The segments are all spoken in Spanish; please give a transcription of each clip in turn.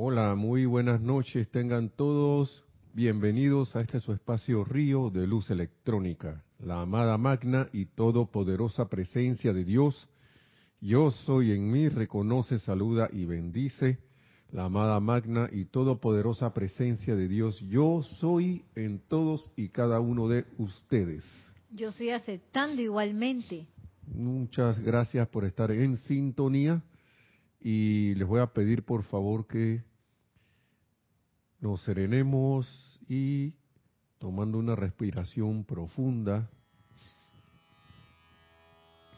Hola, muy buenas noches. Tengan todos bienvenidos a este su espacio Río de Luz Electrónica, la amada magna y todopoderosa presencia de Dios. Yo soy en mí, reconoce, saluda y bendice la amada magna y todopoderosa presencia de Dios. Yo soy en todos y cada uno de ustedes. Yo estoy aceptando igualmente. Muchas gracias por estar en sintonía y les voy a pedir por favor que nos serenemos y tomando una respiración profunda,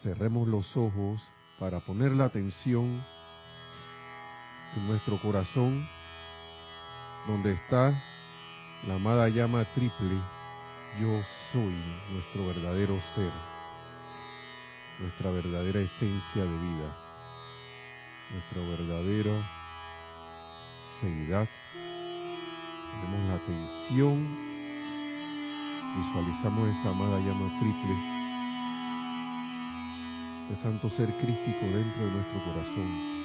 cerremos los ojos para poner la atención en nuestro corazón, donde está la amada llama triple, yo soy nuestro verdadero ser, nuestra verdadera esencia de vida, nuestra verdadera seguridad Tenemos la atención, visualizamos esa amada llama triple, ese santo ser crístico dentro de nuestro corazón.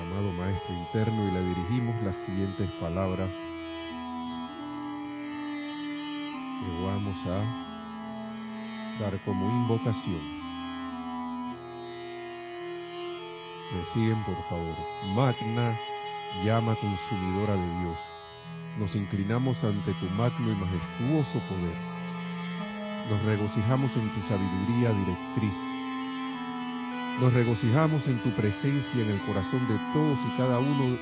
amado Maestro interno y le dirigimos las siguientes palabras que vamos a dar como invocación. Me siguen, por favor. Magna, llama consumidora de Dios. Nos inclinamos ante tu magno y majestuoso poder. Nos regocijamos en tu sabiduría directriz. Nos regocijamos en tu presencia en el corazón de todos y cada uno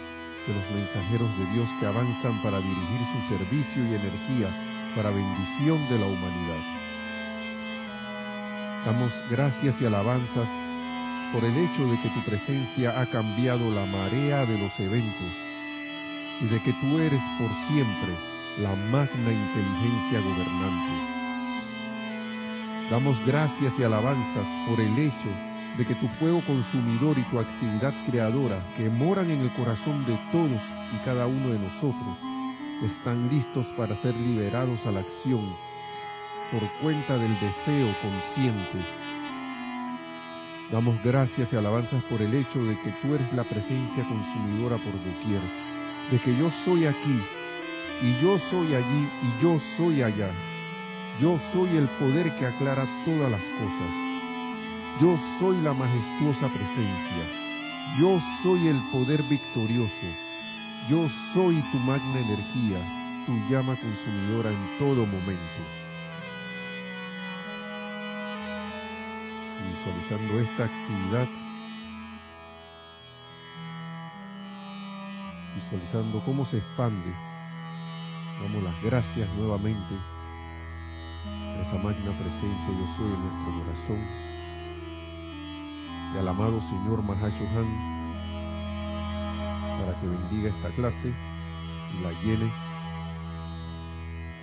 de los mensajeros de Dios que avanzan para dirigir su servicio y energía para bendición de la humanidad. Damos gracias y alabanzas por el hecho de que tu presencia ha cambiado la marea de los eventos y de que tú eres por siempre la magna inteligencia gobernante. Damos gracias y alabanzas por el hecho de que tu fuego consumidor y tu actividad creadora que moran en el corazón de todos y cada uno de nosotros están listos para ser liberados a la acción por cuenta del deseo consciente Damos gracias y alabanzas por el hecho de que tú eres la presencia consumidora por doquier, de que yo soy aquí y yo soy allí y yo soy allá. Yo soy el poder que aclara todas las cosas. Yo soy la majestuosa presencia. Yo soy el poder victorioso. Yo soy tu magna energía, tu llama consumidora en todo momento. Visualizando esta actividad, visualizando cómo se expande. Damos las gracias nuevamente a esa magna presencia yo soy en nuestro corazón y al amado Señor Mahashohan para que bendiga esta clase y la llene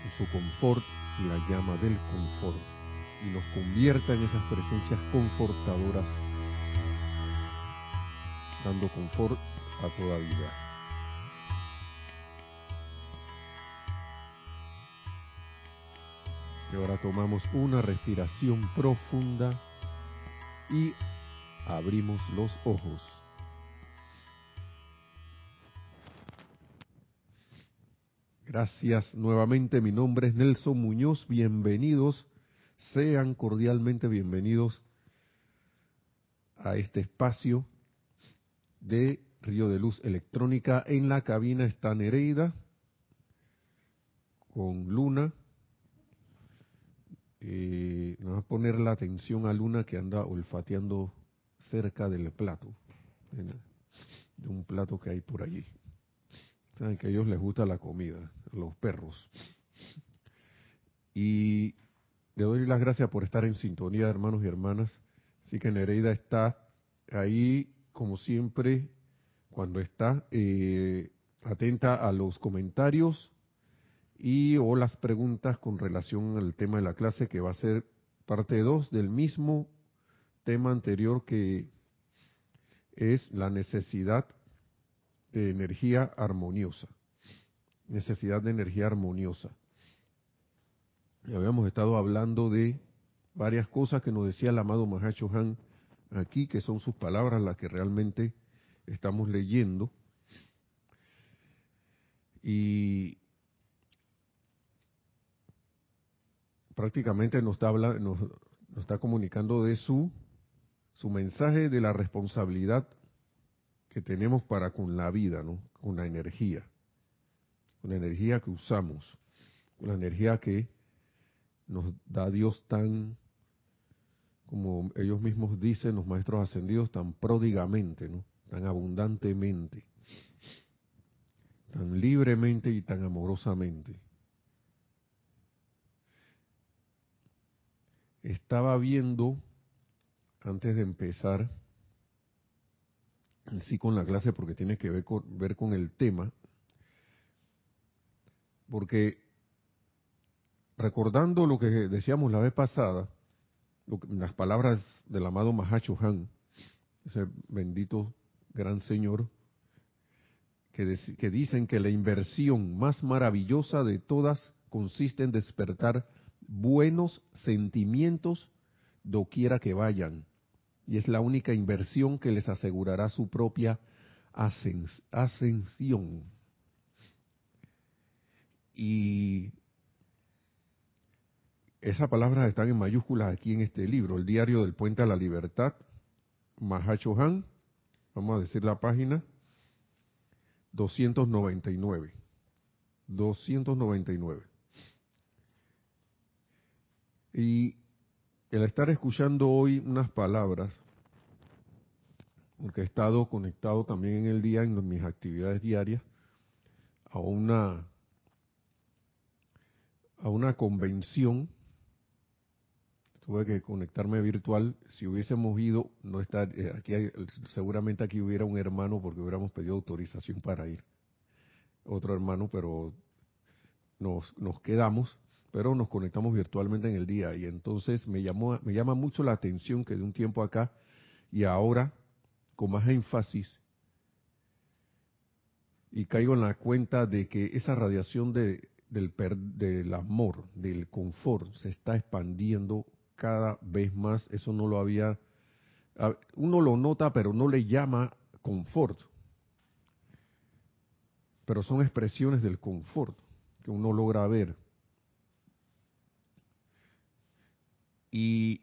con su confort y la llama del confort y nos convierta en esas presencias confortadoras, dando confort a toda vida. Y ahora tomamos una respiración profunda y abrimos los ojos. Gracias nuevamente, mi nombre es Nelson Muñoz, bienvenidos sean cordialmente bienvenidos a este espacio de Río de Luz Electrónica. En la cabina está Nereida con Luna. Eh, vamos a poner la atención a Luna que anda olfateando cerca del plato, de un plato que hay por allí. Saben que a ellos les gusta la comida, los perros. Y le doy las gracias por estar en sintonía, hermanos y hermanas. Así que Nereida está ahí, como siempre, cuando está eh, atenta a los comentarios y o las preguntas con relación al tema de la clase, que va a ser parte 2 del mismo tema anterior que es la necesidad de energía armoniosa. Necesidad de energía armoniosa habíamos estado hablando de varias cosas que nos decía el amado Mahacho Han aquí, que son sus palabras las que realmente estamos leyendo. Y prácticamente nos está, nos, está comunicando de su, su mensaje de la responsabilidad que tenemos para con la vida, ¿no? con la energía, con la energía que usamos, con la energía que nos da Dios tan, como ellos mismos dicen, los maestros ascendidos, tan pródigamente, ¿no? tan abundantemente, tan libremente y tan amorosamente. Estaba viendo, antes de empezar, sí con la clase porque tiene que ver con, ver con el tema, porque recordando lo que decíamos la vez pasada, las palabras del amado Mahacho Han, ese bendito gran señor, que, dicen que la inversión más maravillosa de todas consiste en despertar buenos sentimientos doquiera que vayan. Y es la única inversión que les asegurará su propia ascensión. Y esas palabras están en mayúsculas aquí en este libro, el diario del puente a la libertad, Mahacho Han, vamos a decir la página, 299. 299. Y el estar escuchando hoy unas palabras, porque he estado conectado también en el día, en mis actividades diarias, a una, a una convención, tuve que conectarme virtual, si hubiésemos ido, no está, eh, aquí seguramente aquí hubiera un hermano porque hubiéramos pedido autorización para ir, otro hermano, pero nos, nos quedamos pero nos conectamos virtualmente en el día. Y entonces me llamó me llama mucho la atención que de un tiempo acá y ahora con más énfasis y caigo en la cuenta de que esa radiación de, del, del amor, del confort, se está expandiendo cada vez más. Eso no lo había, uno lo nota, pero no le llama confort. Pero son expresiones del confort que uno logra ver. Y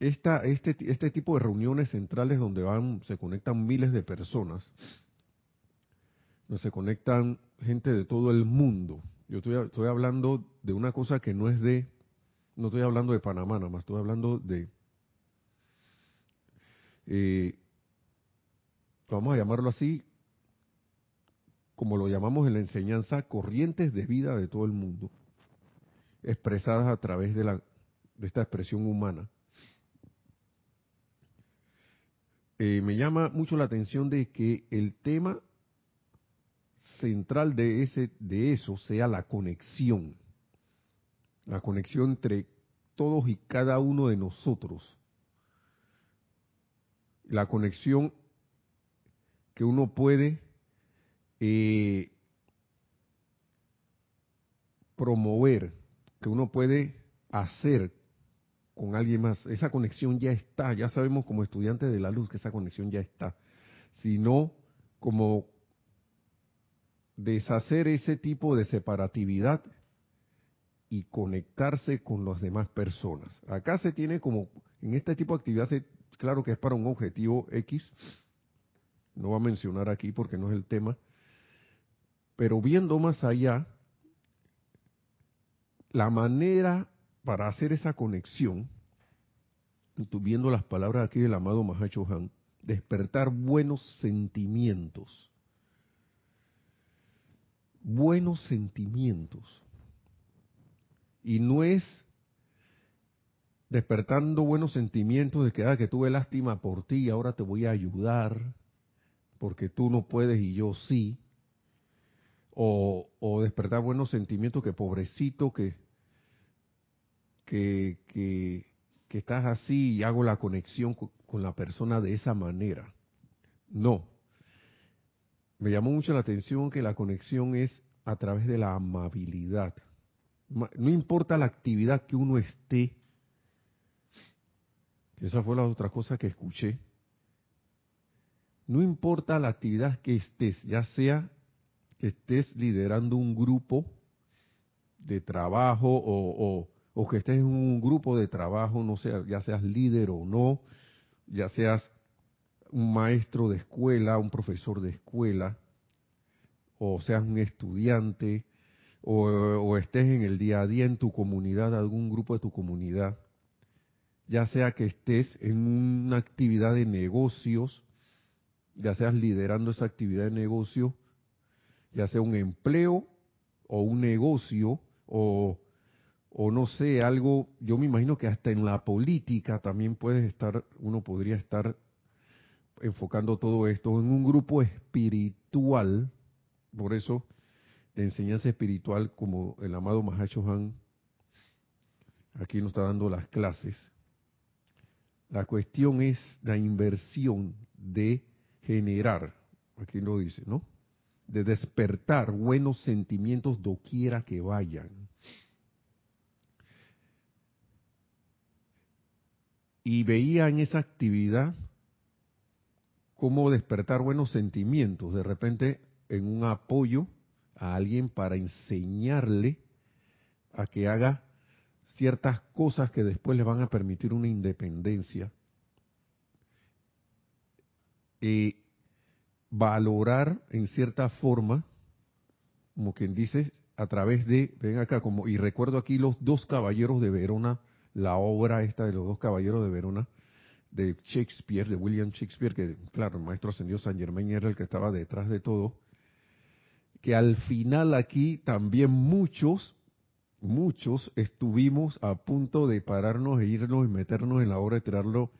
esta, este, este tipo de reuniones centrales donde van, se conectan miles de personas, donde se conectan gente de todo el mundo. Yo estoy, estoy hablando de una cosa que no es de, no estoy hablando de Panamá nada más, estoy hablando de, eh, vamos a llamarlo así, como lo llamamos en la enseñanza, corrientes de vida de todo el mundo, expresadas a través de la de esta expresión humana, eh, me llama mucho la atención de que el tema central de ese de eso sea la conexión la conexión entre todos y cada uno de nosotros la conexión que uno puede eh, promover que uno puede hacer con alguien más. Esa conexión ya está, ya sabemos como estudiantes de la luz que esa conexión ya está. Sino como deshacer ese tipo de separatividad y conectarse con las demás personas. Acá se tiene como, en este tipo de actividad, claro que es para un objetivo X, no va a mencionar aquí porque no es el tema, pero viendo más allá, la manera para hacer esa conexión, viendo las palabras aquí del amado Mahacho Han, despertar buenos sentimientos. Buenos sentimientos. Y no es despertando buenos sentimientos de que, ah, que tuve lástima por ti y ahora te voy a ayudar porque tú no puedes y yo sí. O, o despertar buenos sentimientos que pobrecito que que, que, estás así y hago la conexión con, la persona de esa manera. No. Me llamó mucho la atención que la conexión es a través de la amabilidad. No importa la actividad que uno esté, esa fue la otra cosa que escuché, no importa la actividad que estés, ya sea que estés liderando un grupo de trabajo o, que estés en un grupo de trabajo, no sea, ya seas líder o no, ya seas un maestro de escuela, un profesor de escuela, o seas un estudiante, o, estés en el día a día en tu comunidad, algún grupo de tu comunidad, ya sea que estés en una actividad de negocios, ya seas liderando esa actividad de negocio, ya sea un empleo o un negocio o, o no sé, algo, yo me imagino que hasta en la política también puedes estar, uno podría estar enfocando todo esto en un grupo espiritual, por eso enseñanza espiritual como el amado Mahacho Han aquí nos está dando las clases. La cuestión es la inversión de generar, aquí lo dice, ¿no? De despertar buenos sentimientos doquiera que vayan. Y veía en esa actividad cómo despertar buenos sentimientos, de repente en un apoyo a alguien para enseñarle a que haga ciertas cosas que después le van a permitir una independencia. Eh, valorar en cierta forma, como quien dice, a través de, ven acá, como, y recuerdo aquí los dos caballeros de Verona, la obra esta de los dos caballeros de Verona, de Shakespeare, de William Shakespeare, que claro, el maestro ascendió San Germain era el que estaba detrás de todo, que al final aquí también muchos, muchos estuvimos a punto de pararnos e irnos y meternos en la obra de tirarlo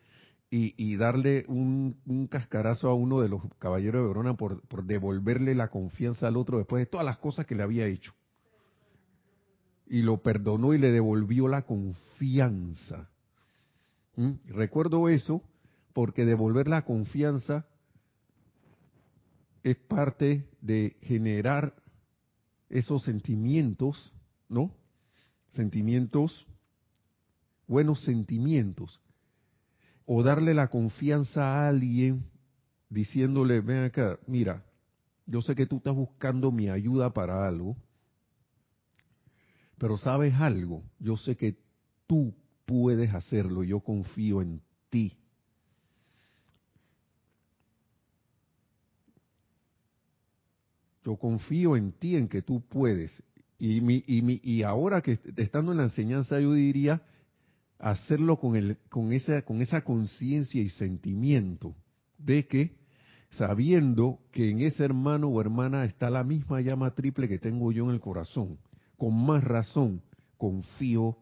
y, darle un, cascarazo a uno de los caballeros de Verona por, devolverle la confianza al otro después de todas las cosas que le había hecho. Y lo perdonó y le devolvió la confianza. ¿Mm? Recuerdo eso porque devolver la confianza es parte de generar esos sentimientos, ¿no? Sentimientos, buenos sentimientos o darle la confianza a alguien diciéndole, ven acá, mira, yo sé que tú estás buscando mi ayuda para algo, pero sabes algo, yo sé que tú puedes hacerlo, yo confío en ti. Yo confío en ti, en que tú puedes. Y, mi, y, ahora que estando en la enseñanza, yo diría, hacerlo con, el, con esa con esa conciencia y sentimiento de que sabiendo que en ese hermano o hermana está la misma llama triple que tengo yo en el corazón, con más razón confío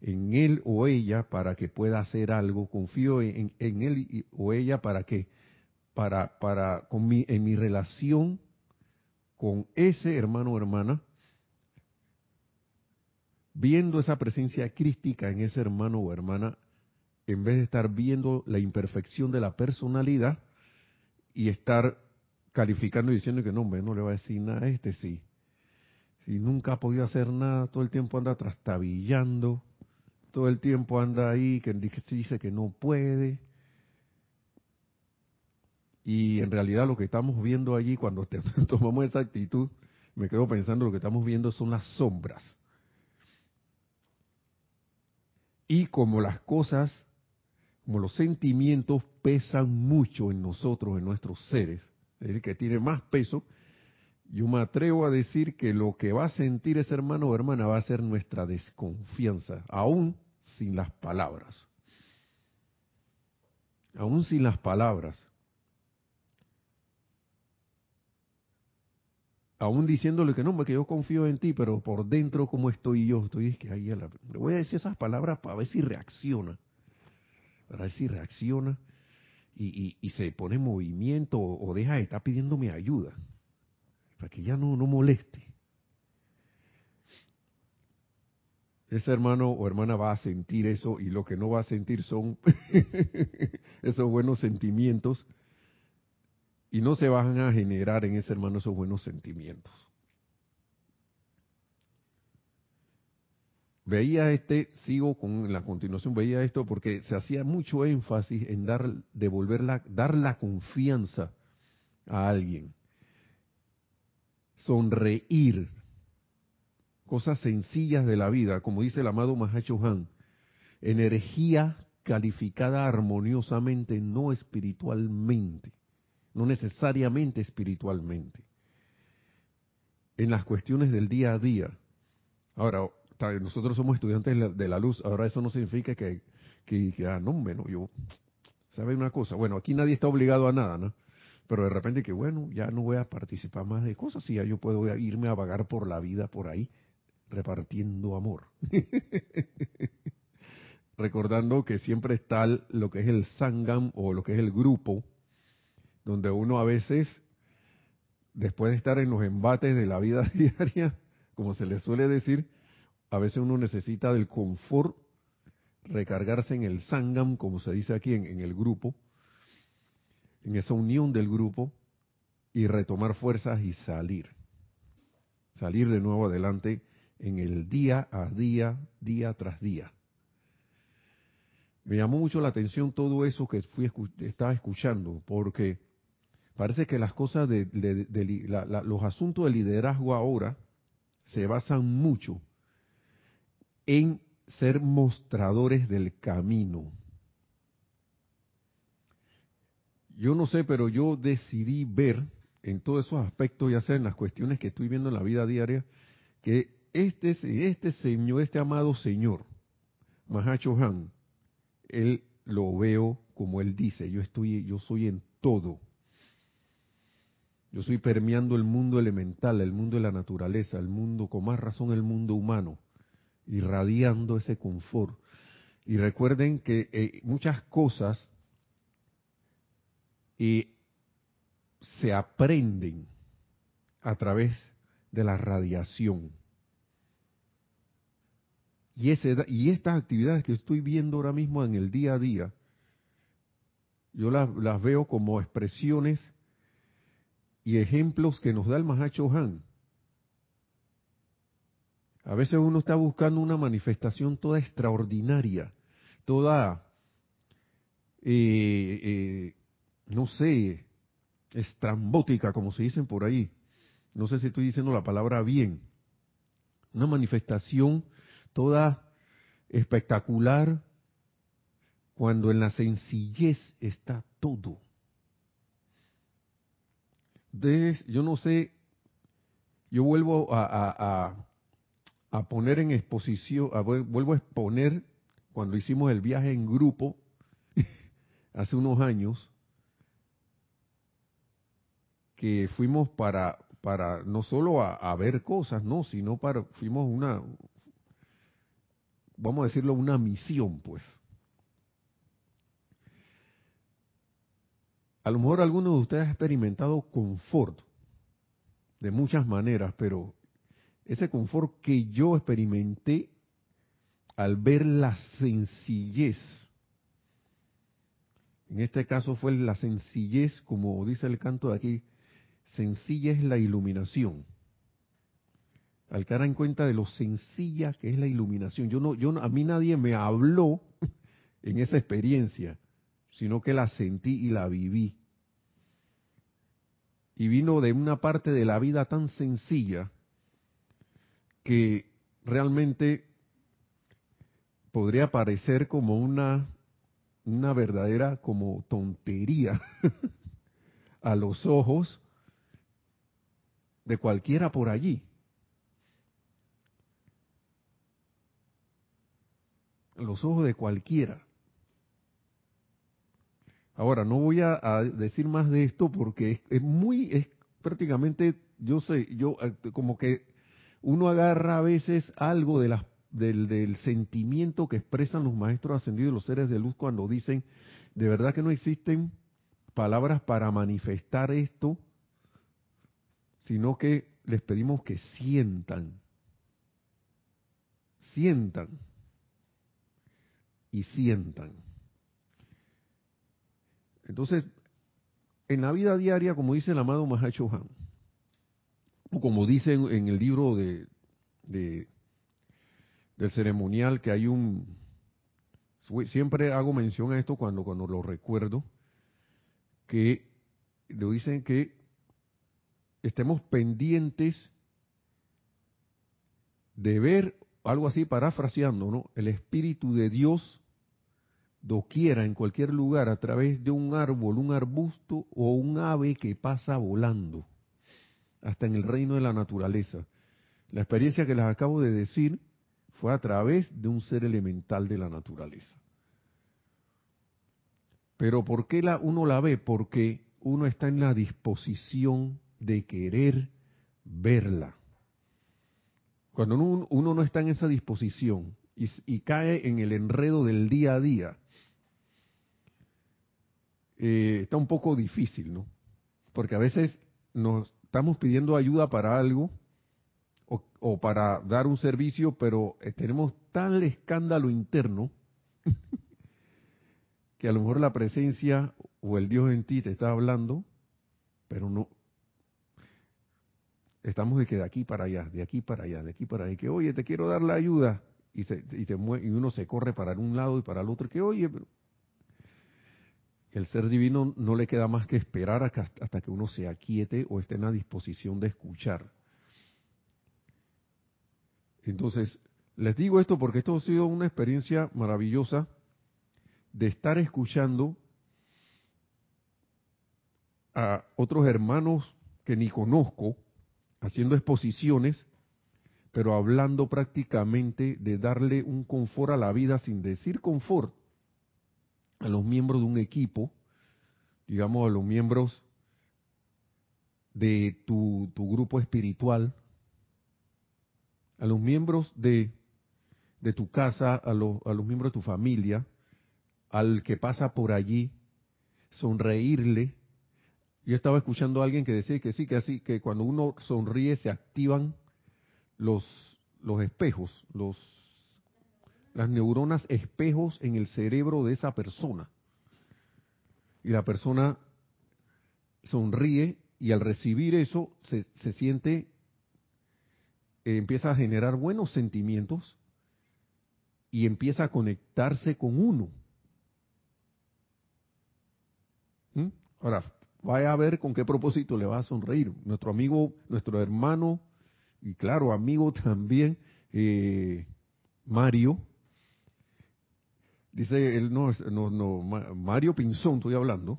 en él o ella para que pueda hacer algo, confío en, en él o ella para que para para con mi, en mi relación con ese hermano o hermana viendo esa presencia crística en ese hermano o hermana, en vez de estar viendo la imperfección de la personalidad y estar calificando y diciendo que no, no le va a decir nada a este, sí. Si nunca ha podido hacer nada, todo el tiempo anda trastabillando, todo el tiempo anda ahí, que dice que no puede. Y en realidad lo que estamos viendo allí, cuando tomamos esa actitud, me quedo pensando, lo que estamos viendo son las sombras Y como las cosas, como los sentimientos pesan mucho en nosotros, en nuestros seres, es decir, que tiene más peso, yo me atrevo a decir que lo que va a sentir ese hermano o hermana va a ser nuestra desconfianza, aún sin las palabras. Aún sin las palabras. Aún diciéndole que no, que yo confío en ti, pero por dentro, ¿cómo estoy yo? Estoy es que ahí le voy a decir esas palabras para ver si reacciona, para ver si reacciona y, y, se pone en movimiento o, deja de estar pidiéndome ayuda, para que ya no, no moleste. Ese hermano o hermana va a sentir eso y lo que no va a sentir son esos buenos sentimientos y no se van a generar en ese hermano esos buenos sentimientos. veía este, sigo con la continuación, veía esto porque se hacía mucho énfasis en dar, devolver la, dar la confianza a alguien. Sonreír. Cosas sencillas de la vida, como dice el amado Mahacho Han. Energía calificada armoniosamente, no espiritualmente. No necesariamente espiritualmente. En las cuestiones del día a día. Ahora, nosotros somos estudiantes de la luz, ahora eso no significa que, que, ah, no, bueno, yo, ¿sabe una cosa? Bueno, aquí nadie está obligado a nada, ¿no? Pero de repente que, bueno, ya no voy a participar más de cosas, y ya yo puedo irme a vagar por la vida por ahí, repartiendo amor. Recordando que siempre está lo que es el sangam o lo que es el grupo, donde uno a veces, después de estar en los embates de la vida diaria, como se le suele decir, a veces uno necesita del confort, recargarse en el sangam, como se dice aquí en, el grupo, en esa unión del grupo, y retomar fuerzas y salir. Salir de nuevo adelante en el día a día, día tras día. Me llamó mucho la atención todo eso que fui estaba escuchando, porque parece que las cosas de, los asuntos de liderazgo ahora se basan mucho en ser mostradores del camino. Yo no sé, pero yo decidí ver en todos esos aspectos, ya sea en las cuestiones que estoy viendo en la vida diaria, que este, este señor, este amado señor, Mahacho Han, él lo veo como él dice, yo estoy, yo soy en todo. Yo soy permeando el mundo elemental, el mundo de la naturaleza, el mundo, con más razón el mundo humano irradiando ese confort. Y recuerden que eh, muchas cosas eh, se aprenden a través de la radiación. Y, ese, y estas actividades que estoy viendo ahora mismo en el día a día, yo las, las veo como expresiones y ejemplos que nos da el Mahacho Han a veces uno está buscando una manifestación toda extraordinaria, toda, eh, eh, no sé, estrambótica, como se dicen por ahí. No sé si estoy diciendo la palabra bien. Una manifestación toda espectacular cuando en la sencillez está todo. Entonces, yo no sé, yo vuelvo a, a poner en exposición, vuelvo a exponer cuando hicimos el viaje en grupo hace unos años, que fuimos para, para no solo a, ver cosas, no, sino para, fuimos una, vamos a decirlo, una misión, pues. A lo mejor alguno de ustedes ha experimentado confort de muchas maneras, pero ese confort que yo experimenté al ver la sencillez. En este caso fue la sencillez, como dice el canto de aquí, sencilla es la iluminación. Al cara en cuenta de lo sencilla que es la iluminación. Yo no, yo a mí nadie me habló en esa experiencia, sino que la sentí y la viví. Y vino de una parte de la vida tan sencilla que realmente podría parecer como una, una verdadera como tontería a los ojos de cualquiera por allí. A los ojos de cualquiera. Ahora, no voy a, decir más de esto porque es, muy, es prácticamente, yo sé, yo eh, como que uno agarra a veces algo de la, del, del, sentimiento que expresan los maestros ascendidos, los seres de luz, cuando dicen, de verdad que no existen palabras para manifestar esto, sino que les pedimos que sientan, sientan y sientan. Entonces, en la vida diaria, como dice el amado Mahacho Han, como dice en el libro de, de, del ceremonial que hay un siempre hago mención a esto cuando cuando lo recuerdo que lo dicen que estemos pendientes de ver algo así parafraseando, ¿no? El espíritu de Dios doquiera en cualquier lugar a través de un árbol, un arbusto o un ave que pasa volando, hasta en el reino de la naturaleza. La experiencia que les acabo de decir fue a través de un ser elemental de la naturaleza. Pero ¿por qué la, uno la ve? Porque uno está en la disposición de querer verla. Cuando uno, no está en esa disposición y, cae en el enredo del día a día, eh, está un poco difícil, ¿no? Porque a veces nos estamos pidiendo ayuda para algo o, para dar un servicio, pero eh, tenemos tal escándalo interno que a lo mejor la presencia o el Dios en ti te está hablando, pero no, estamos de que de aquí para allá, de aquí para allá, de aquí para allá, que oye, te quiero dar la ayuda, y, se, y, te y uno se corre para un lado y para el otro, que oye, el ser divino no le queda más que esperar hasta que uno se aquiete o esté en la disposición de escuchar. Entonces, les digo esto porque esto ha sido una experiencia maravillosa de estar escuchando a otros hermanos que ni conozco, haciendo exposiciones, pero hablando prácticamente de darle un confort a la vida sin decir confort a los miembros de un equipo, digamos a los miembros de tu, grupo espiritual, a los miembros de, de tu casa, a, a los miembros de tu familia, al que pasa por allí, sonreírle, yo estaba escuchando a alguien que decía que sí, que así, que cuando uno sonríe se activan los, los espejos, los, las neuronas espejos en el cerebro de esa persona. Y la persona sonríe y al recibir eso se, se siente, eh, empieza a generar buenos sentimientos y empieza a conectarse con uno. ¿Mm? Ahora, vaya a ver con qué propósito le va a sonreír. Nuestro amigo, nuestro hermano, y claro, amigo también, eh, Mario, dice él, no, no, no, Mario Pinzón, estoy hablando,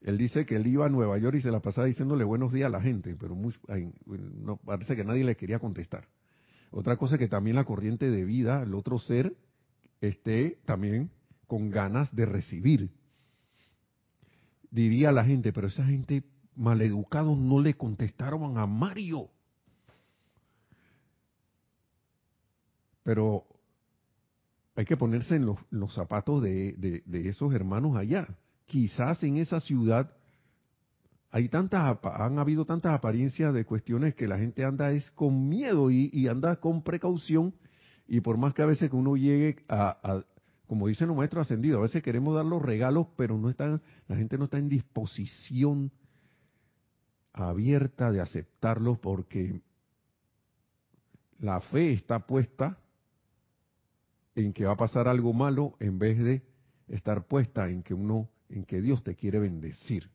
él dice que él iba a Nueva York y se la pasaba diciéndole buenos días a la gente, pero no, parece que nadie le quería contestar. Otra cosa es que también la corriente de vida, el otro ser, esté también con ganas de recibir diría la gente, pero esa gente maleducados no le contestaron a Mario. Pero hay que ponerse en los, zapatos de, esos hermanos allá. Quizás en esa ciudad hay tantas, han habido tantas apariencias de cuestiones que la gente anda es con miedo y, anda con precaución y por más que a veces que uno llegue a, como dicen los maestros ascendidos, a veces queremos dar los regalos, pero no están, la gente no está en disposición abierta de aceptarlos porque la fe está puesta en que va a pasar algo malo en vez de estar puesta en que uno, en que Dios te quiere bendecir,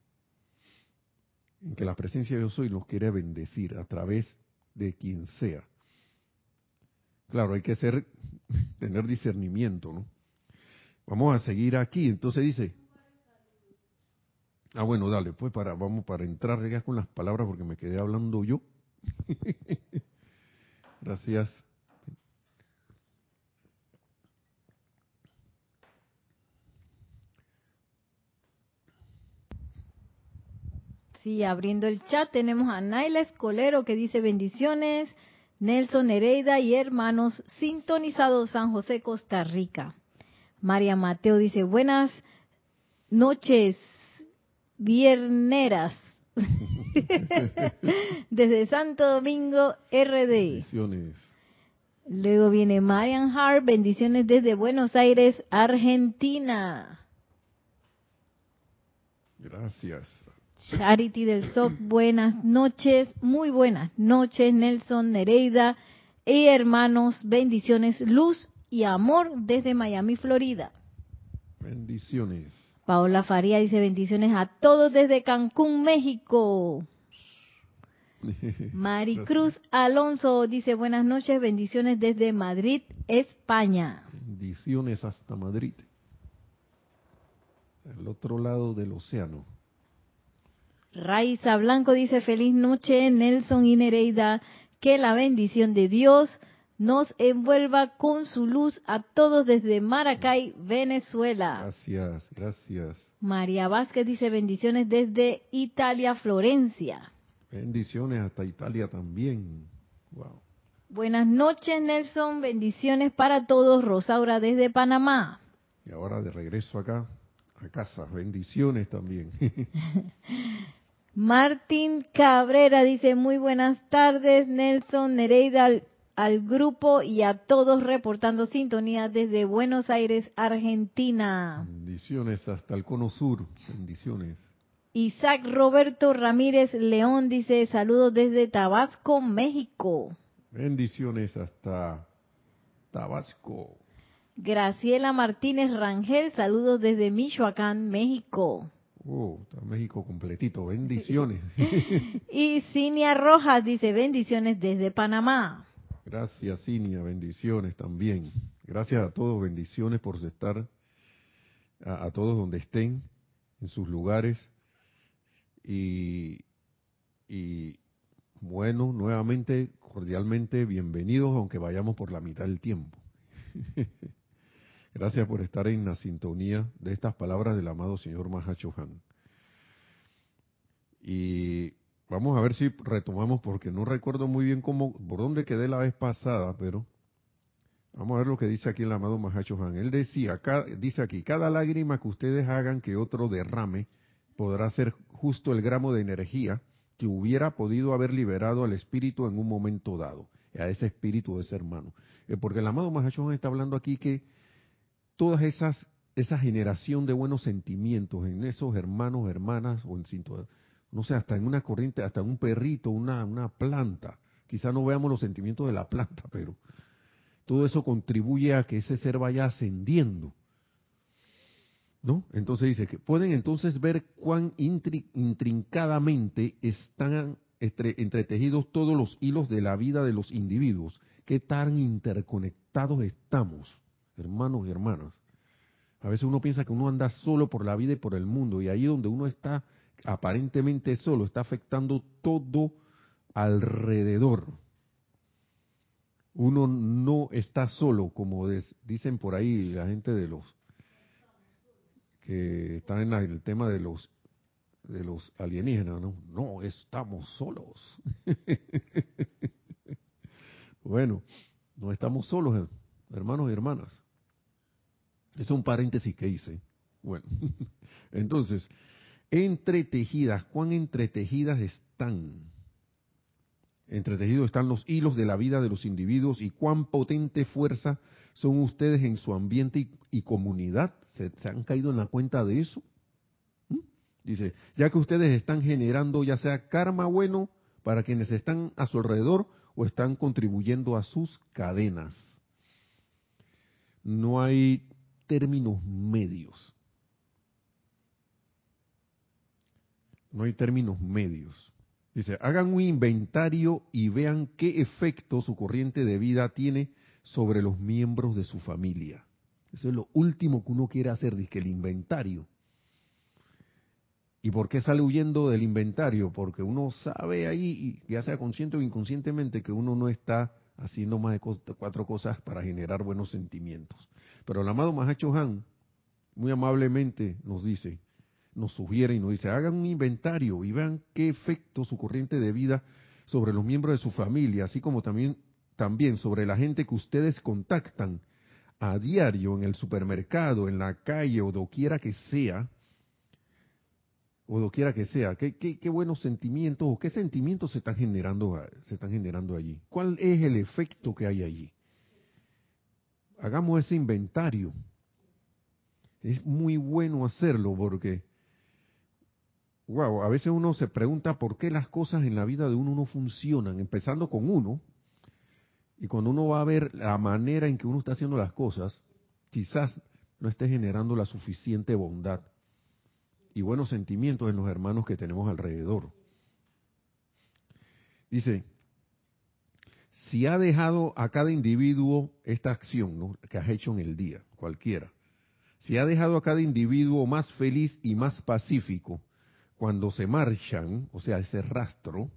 en que la presencia de Dios soy nos quiere bendecir a través de quien sea. Claro, hay que ser, tener discernimiento, ¿no? Vamos a seguir aquí. Entonces dice. Ah, bueno, dale, pues para, vamos para entrar con las palabras porque me quedé hablando yo. Gracias. Sí, abriendo el chat tenemos a Naila Escolero que dice bendiciones, Nelson Nereida y hermanos sintonizados San José, Costa Rica. María Mateo dice, buenas noches, vierneras. Desde Santo Domingo, RD. Bendiciones. Luego viene Marian Hart, bendiciones desde Buenos Aires, Argentina. Gracias. Charity del SOC, buenas noches, muy buenas noches, Nelson Nereida, y hermanos, bendiciones, luz y amor desde Miami, Florida. Bendiciones. Paola Faría dice bendiciones a todos desde Cancún, México. Maricruz Alonso dice buenas noches, bendiciones desde Madrid, España. Bendiciones hasta Madrid. El otro lado del océano. Raiza Blanco dice feliz noche, Nelson y Nereida, que la bendición de Dios nos envuelva con su luz a todos desde Maracay, Venezuela. Gracias, gracias. María Vázquez dice bendiciones desde Italia, Florencia. Bendiciones hasta Italia también. Wow. Buenas noches, Nelson. Bendiciones para todos. Rosaura desde Panamá. Y ahora de regreso acá, a casa. Bendiciones también. Martín Cabrera dice muy buenas tardes, Nelson Nereida al, grupo y a todos reportando sintonía desde Buenos Aires, Argentina. Bendiciones hasta el cono sur. Bendiciones. Isaac Roberto Ramírez León dice saludos desde Tabasco, México. Bendiciones hasta Tabasco. Graciela Martínez Rangel, saludos desde Michoacán, México. Oh, está México completito, bendiciones. y Cinia Rojas dice bendiciones desde Panamá. Gracias Cinia, bendiciones también. Gracias a todos, bendiciones por estar, a, todos donde estén, en sus lugares. Y, y bueno, nuevamente, cordialmente bienvenidos, aunque vayamos por la mitad del tiempo. Gracias por estar en la sintonía de estas palabras del amado señor Mahacho Han. Y vamos a ver si retomamos, porque no recuerdo muy bien cómo, por dónde quedé la vez pasada, pero vamos a ver lo que dice aquí el amado Mahacho Han. Él decía, dice aquí, cada lágrima que ustedes hagan que otro derrame podrá ser justo el gramo de energía que hubiera podido haber liberado al espíritu en un momento dado, a ese espíritu de ese hermano. Eh, porque el amado Mahacho Han está hablando aquí que todas esas esa generación de buenos sentimientos en esos hermanos, hermanas, o en no sé, hasta en una corriente, hasta en un perrito, una, una planta. Quizá no veamos los sentimientos de la planta, pero todo eso contribuye a que ese ser vaya ascendiendo. ¿No? Entonces dice que pueden entonces ver cuán intrincadamente están entretejidos todos los hilos de la vida de los individuos, qué tan interconectados estamos hermanos y hermanas. A veces uno piensa que uno anda solo por la vida y por el mundo, y ahí donde uno está aparentemente solo, está afectando todo alrededor. Uno no está solo, como dicen por ahí la gente de los que están en el tema de los de los alienígenas, no, no estamos solos. bueno, no estamos solos, hermanos y hermanas. Es un paréntesis que hice. Bueno, entonces, entretejidas, ¿cuán entretejidas están? Entretejidos están los hilos de la vida de los individuos y cuán potente fuerza son ustedes en su ambiente y, comunidad. ¿Se, han caído en la cuenta de eso? ¿Mm? Dice, ya que ustedes están generando ya sea karma bueno para quienes están a su alrededor o están contribuyendo a sus cadenas. No hay términos medios. No hay términos medios. Dice, hagan un inventario y vean qué efecto su corriente de vida tiene sobre los miembros de su familia. Eso es lo último que uno quiere hacer, dice el inventario. ¿Y por qué sale huyendo del inventario? Porque uno sabe ahí, ya sea consciente o inconscientemente, que uno no está haciendo más de cuatro cosas para generar buenos sentimientos. Pero el amado Mahacho Han muy amablemente nos dice, nos sugiere y nos dice, hagan un inventario y vean qué efecto su corriente de vida sobre los miembros de su familia, así como también, también sobre la gente que ustedes contactan a diario en el supermercado, en la calle o doquiera que sea, o doquiera que sea, qué, qué, qué, buenos sentimientos o qué sentimientos se están generando se están generando allí. ¿Cuál es el efecto que hay allí? Hagamos ese inventario. Es muy bueno hacerlo porque, wow, a veces uno se pregunta por qué las cosas en la vida de uno no funcionan, empezando con uno, Y cuando uno va a ver la manera en que uno está haciendo las cosas, quizás no esté generando la suficiente bondad y buenos sentimientos en los hermanos que tenemos alrededor. Dice, si ha dejado a cada individuo esta acción que has hecho en el día, cualquiera, si ha dejado a cada individuo más feliz y más pacífico cuando se marchan, o sea, ese rastro,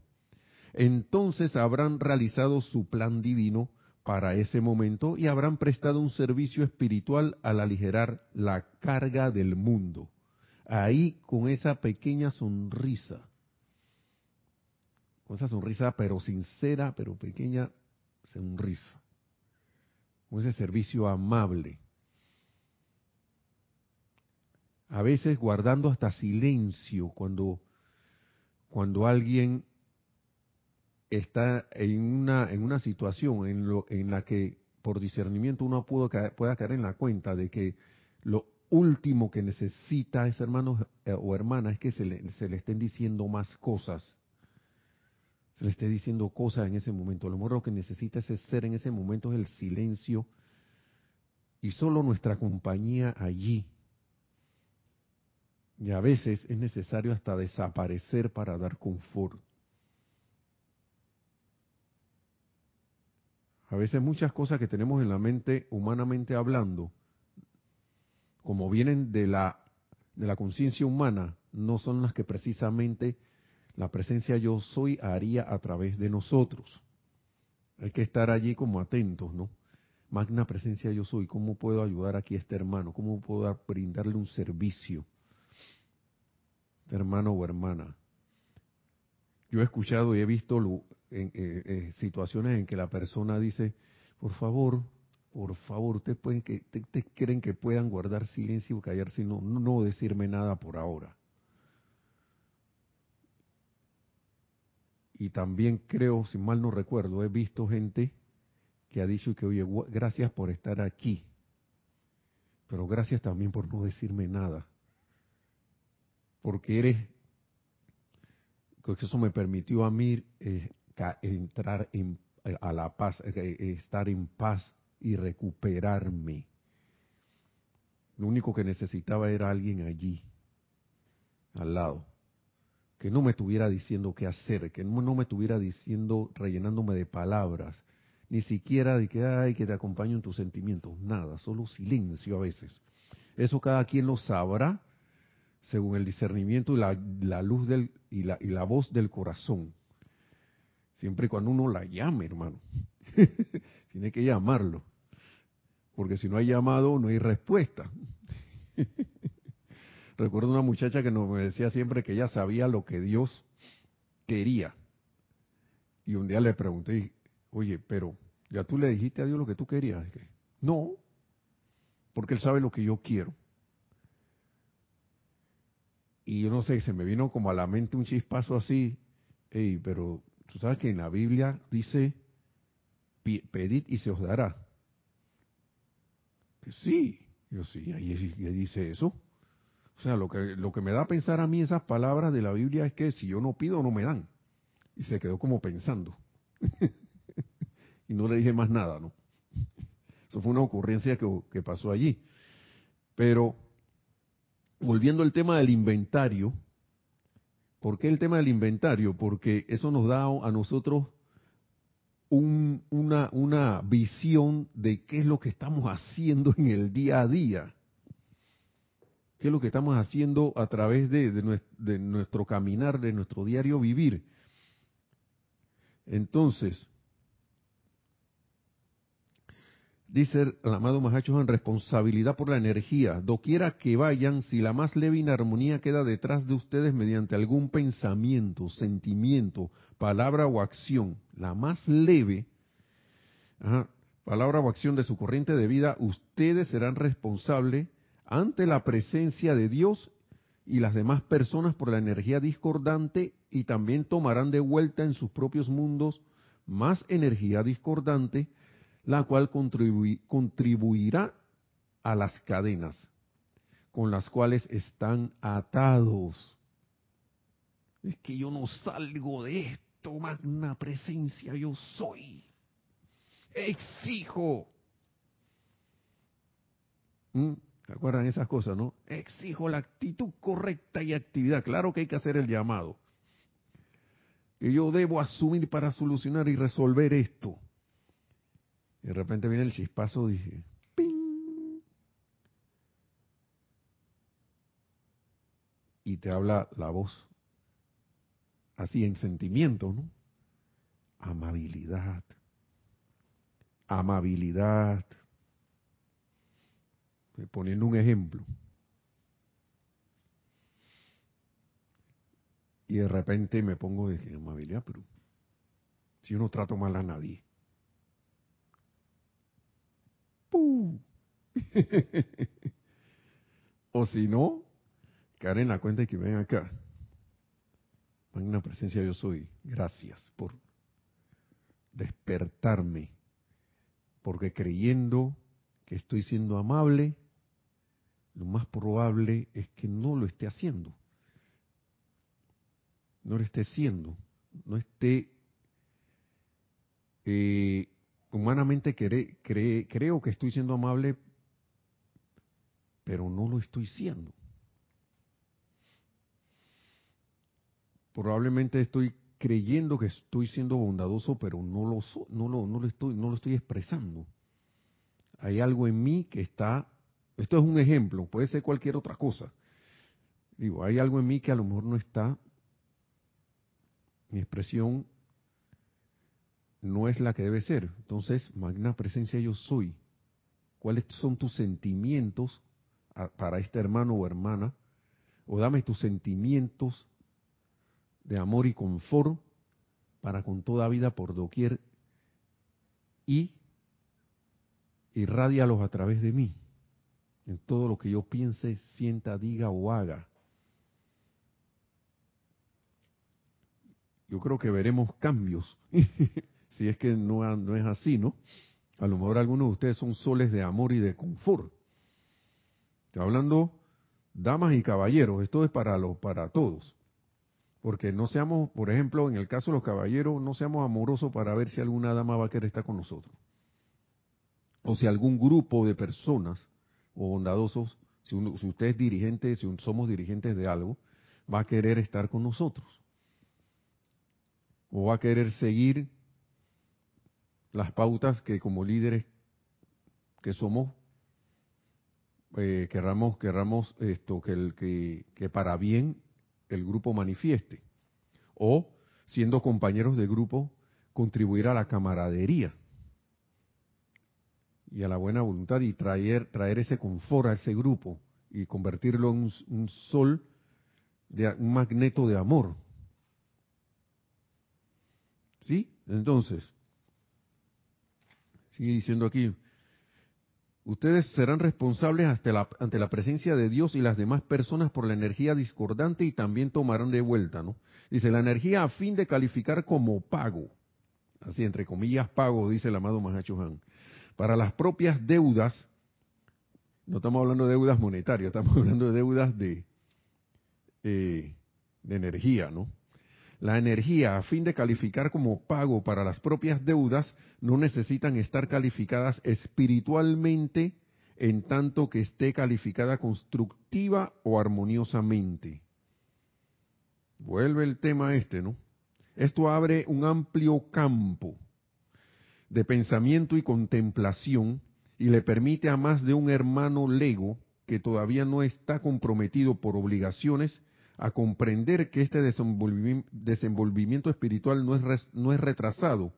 entonces habrán realizado su plan divino para ese momento y habrán prestado un servicio espiritual al aligerar la carga del mundo. Ahí con esa pequeña sonrisa, con esa sonrisa pero sincera, pero pequeña sonrisa, con ese servicio amable. A veces guardando hasta silencio cuando, cuando alguien está en una, en una situación en, lo, en la que por discernimiento uno pudo pueda caer en la cuenta de que lo último que necesita ese hermano eh, o hermana es que se le, se le estén diciendo más cosas. Le esté diciendo cosas en ese momento. Lo mejor lo que necesita ese ser en ese momento es el silencio y solo nuestra compañía allí. Y a veces es necesario hasta desaparecer para dar confort. A veces muchas cosas que tenemos en la mente, humanamente hablando, como vienen de la, de la conciencia humana, no son las que precisamente la presencia yo soy haría a través de nosotros. Hay que estar allí como atentos, ¿no? Magna presencia yo soy, ¿cómo puedo ayudar aquí a este hermano? ¿Cómo puedo brindarle un servicio? Este hermano o hermana. Yo he escuchado y he visto en, eh, eh, situaciones en que la persona dice, por favor, por favor, ustedes pueden que, ustedes creen que puedan guardar silencio callarse, no, no decirme nada por ahora. Y también creo, si mal no recuerdo, he visto gente que ha dicho que, oye, gracias por estar aquí, pero gracias también por no decirme nada, porque eres, que eso me permitió a mí eh, entrar en, a la paz, eh, eh, estar en paz y recuperarme. Lo único que necesitaba era alguien allí, al lado, que no me estuviera diciendo qué hacer, que no, me estuviera diciendo, rellenándome de palabras, ni siquiera de que, ay, que te acompaño en tus sentimientos, nada, solo silencio a veces. Eso cada quien lo sabrá según el discernimiento y la, luz del, y, la, y la voz del corazón. Siempre cuando uno la llame, hermano. Tiene que llamarlo. Porque si no hay llamado, no hay respuesta. Recuerdo una muchacha que nos decía siempre que ella sabía lo que Dios quería. Y un día le pregunté, oye, pero ya tú le dijiste a Dios lo que tú querías. No, porque Él sabe lo que yo quiero. Y yo no sé, se me vino como a la mente un chispazo así, Ey, pero Tú sabes que en la Biblia dice, pedid y se os dará. Que sí, yo sí, ahí, dice eso. O sea, lo que, lo que me da a pensar a mí esas palabras de la Biblia es que si yo no pido, no me dan. Y se quedó como pensando. y no le dije más nada, ¿no? Eso fue una ocurrencia que, que pasó allí. Pero, volviendo al tema del inventario, ¿Por qué el tema del inventario? Porque eso nos da a nosotros una, una visión de qué es lo que estamos haciendo en el día a día. ¿Qué es lo que estamos haciendo a través de, nuestro caminar, de nuestro diario vivir? Entonces, Dice el amado Mahacho en responsabilidad por la energía. Doquiera que vayan, si la más leve inarmonía queda detrás de ustedes mediante algún pensamiento, sentimiento, palabra o acción, la más leve, palabra o acción de su corriente de vida, ustedes serán responsables ante la presencia de Dios y las demás personas por la energía discordante y también tomarán de vuelta en sus propios mundos más energía discordante la cual contribuirá a las cadenas con las cuales están atados. Es que yo no salgo de esto, magna presencia, yo soy. exijo. ¿Mm? ¿Se acuerdan esas cosas, no? Exijo la actitud correcta y actividad. Claro que hay que hacer el llamado. Que yo debo asumir para solucionar y resolver esto. Y de repente viene el chispazo, dije, ¡ping! Y te habla la voz, así en sentimiento, ¿no? Amabilidad. Amabilidad. Poniendo un ejemplo. Y de repente me pongo de amabilidad, pero si yo no trato mal a nadie. o si no, caer en la cuenta y que ven acá. Magna presencia yo soy. Gracias por despertarme. Porque creyendo que estoy siendo amable, lo más probable es que no lo esté haciendo. No lo esté siendo. No esté eh, humanamente creo que estoy siendo amable, pero no lo estoy siendo. Probablemente estoy creyendo que estoy siendo bondadoso, pero no lo, no lo, no lo, estoy, no lo estoy expresando. Hay algo en mí que está, esto es un ejemplo, puede ser cualquier otra cosa. Digo, hay algo en mí que a lo mejor no está, mi expresión no es la que debe ser. Entonces, magna presencia yo soy. ¿Cuáles son tus sentimientos para este hermano o hermana? O dame tus sentimientos de amor y confort para con toda vida por doquier y irradialos a través de mí, en todo lo que yo piense, sienta, diga o haga. Yo creo que veremos cambios si es que no, no es así, ¿no? A lo mejor algunos de ustedes son soles de amor y de confort. Estoy hablando damas y caballeros, esto es para los para todos. Porque no seamos, por ejemplo, en el caso de los caballeros, no seamos amorosos para ver si alguna dama va a querer estar con nosotros. O si algún grupo de personas o bondadosos, si, si usted es dirigente, si somos dirigentes de algo, va a querer estar con nosotros. O va a querer seguir las pautas que como líderes que somos eh, querramos querramos esto que el que, que para bien el grupo manifieste o siendo compañeros de grupo contribuir a la camaradería y a la buena voluntad y traer traer ese confort a ese grupo y convertirlo en un, sol de un magneto de amor ¿sí? entonces Sigue diciendo aquí, ustedes serán responsables ante la, ante la presencia de Dios y las demás personas por la energía discordante y también tomarán de vuelta, ¿no? Dice, la energía a fin de calificar como pago, así entre comillas pago, dice el amado Mahacho Han, para las propias deudas, no estamos hablando de deudas monetarias, estamos hablando de deudas de, eh, de energía, ¿no? La energía, a fin de calificar como pago para las propias deudas, no necesitan estar calificadas espiritualmente en tanto que esté calificada constructiva o armoniosamente. Vuelve el tema este, ¿no? Esto abre un amplio campo de pensamiento y contemplación y le permite a más de un hermano lego que todavía no está comprometido por obligaciones a comprender que este desenvolvimiento espiritual no es, no es retrasado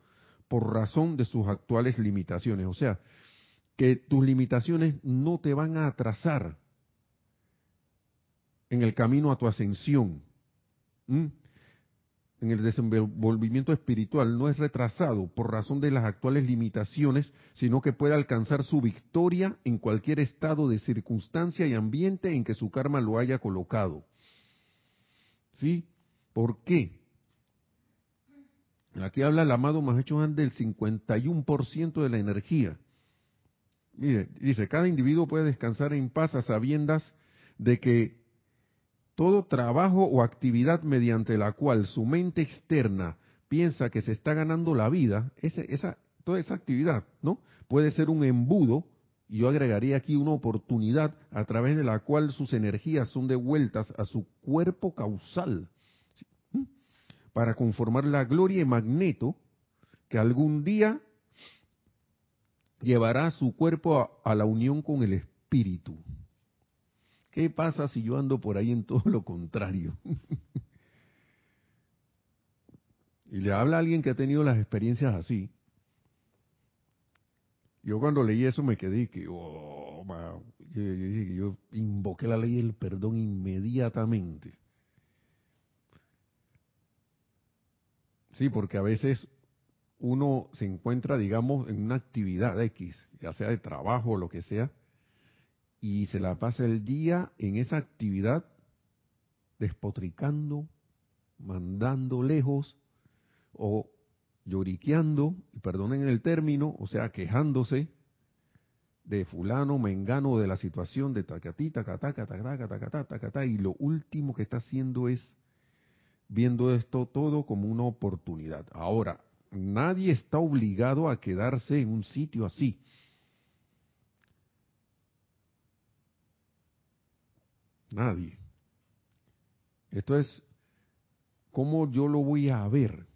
por razón de sus actuales limitaciones. O sea, que tus limitaciones no te van a atrasar en el camino a tu ascensión. En el desenvolvimiento espiritual no es retrasado por razón de las actuales limitaciones, sino que puede alcanzar su victoria en cualquier estado de circunstancia y ambiente en que su karma lo haya colocado. ¿Sí? ¿Por qué? Aquí habla el amado Mahacho del 51% de la energía. dice, cada individuo puede descansar en paz a sabiendas de que todo trabajo o actividad mediante la cual su mente externa piensa que se está ganando la vida, esa, toda esa actividad, ¿no? Puede ser un embudo, y yo agregaría aquí una oportunidad a través de la cual sus energías son devueltas a su cuerpo causal, ¿Mm? para conformar la gloria y magneto que algún día llevará su cuerpo a, la unión con el espíritu. ¿Qué pasa si yo ando por ahí en todo lo contrario? y le habla a alguien que ha tenido las experiencias así. Yo cuando leí eso me quedé que, oh, yo, yo invoqué la ley del perdón inmediatamente. Sí, porque a veces uno se encuentra, digamos, en una actividad X, ya sea de trabajo o lo que sea, y se la pasa el día en esa actividad despotricando, mandando lejos o lloriqueando, y perdonen el término, o sea, quejándose de fulano, mengano, de la situación de tacatita, tacatá, tacatá, tacatá, tacatá, y lo último que está haciendo es viendo esto todo como una oportunidad. Ahora, nadie está obligado a quedarse en un sitio así. Nadie. Esto es cómo yo lo voy a ver.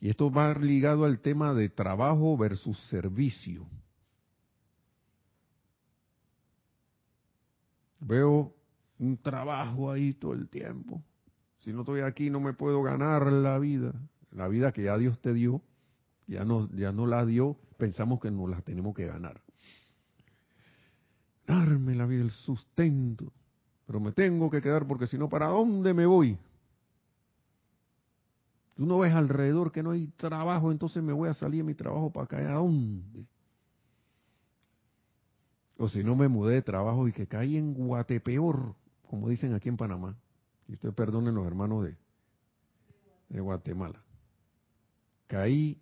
Y esto va ligado al tema de trabajo versus servicio. Veo un trabajo ahí todo el tiempo. Si no estoy aquí no me puedo ganar la vida la vida que ya Dios te dio, ya no, ya no la dio, pensamos que nos la tenemos que ganar. Darme la vida, el sustento. Pero me tengo que quedar porque si no, ¿para dónde me voy? Tú no ves alrededor que no hay trabajo, entonces me voy a salir de mi trabajo para acá. ¿A dónde? O si no me mudé de trabajo y que caí en Guatepeor, como dicen aquí en Panamá. Y ustedes perdonen los hermanos de, de Guatemala caí,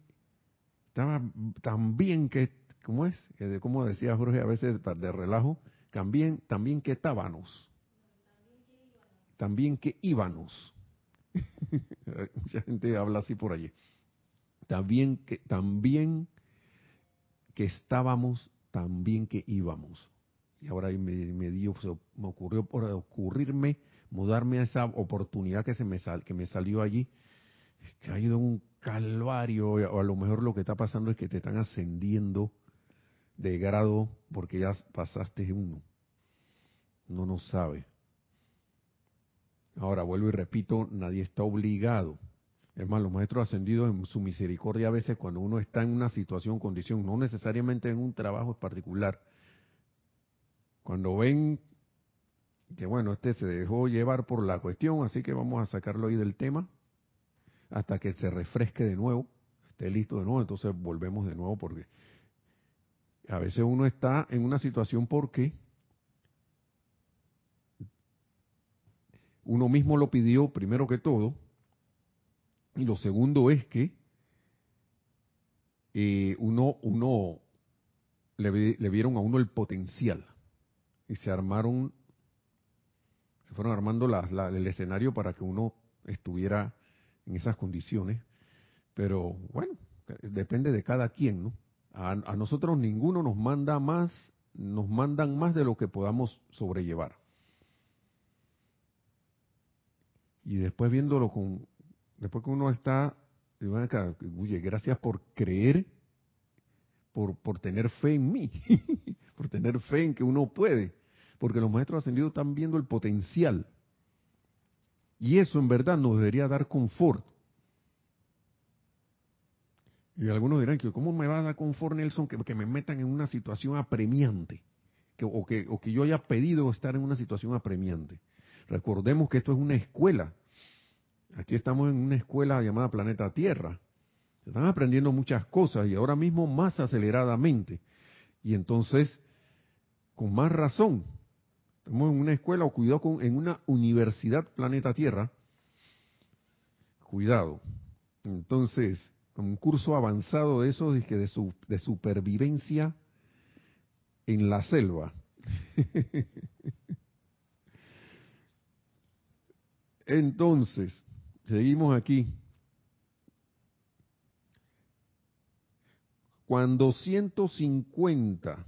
estaba tan bien que, ¿cómo es? Como decía Jorge a veces de relajo, también, también que estábamos. También que íbamos. Mucha gente habla así por allí. También que, también que estábamos, también que íbamos. Y ahora me, me dio, me ocurrió por ocurrirme mudarme a esa oportunidad que se me sal, que me salió allí. Que ha ido un calvario, o a lo mejor lo que está pasando es que te están ascendiendo de grado porque ya pasaste uno. No no sabe. Ahora vuelvo y repito, nadie está obligado. Es más, los maestros ascendidos en su misericordia a veces cuando uno está en una situación, condición, no necesariamente en un trabajo particular, cuando ven que bueno, este se dejó llevar por la cuestión, así que vamos a sacarlo ahí del tema, hasta que se refresque de nuevo, esté listo de nuevo, entonces volvemos de nuevo porque a veces uno está en una situación porque uno mismo lo pidió primero que todo, y lo segundo es que eh, uno, uno le, vieron a uno el potencial y se armaron, se fueron armando el escenario para que uno estuviera en esas condiciones, pero bueno, depende de cada quien, ¿no? A, nosotros ninguno nos manda más, nos mandan más de lo que podamos sobrellevar. Y después viéndolo con, después que uno está, oye, gracias por creer, por, por tener fe en mí, por tener fe en que uno puede, porque los maestros ascendidos están viendo el potencial y eso en verdad nos debería dar confort. Y algunos dirán que ¿cómo me va a dar confort Nelson que, me metan en una situación apremiante? Que, o, que, o que yo haya pedido estar en una situación apremiante. Recordemos que esto es una escuela. Aquí estamos en una escuela llamada Planeta Tierra. Se están aprendiendo muchas cosas y ahora mismo más aceleradamente. Y entonces, con más razón, Estamos en una escuela o cuidado con, en una universidad planeta Tierra. Cuidado. Entonces, un curso avanzado de eso, de, de, su, de supervivencia en la selva. Entonces, seguimos aquí. cuando 150,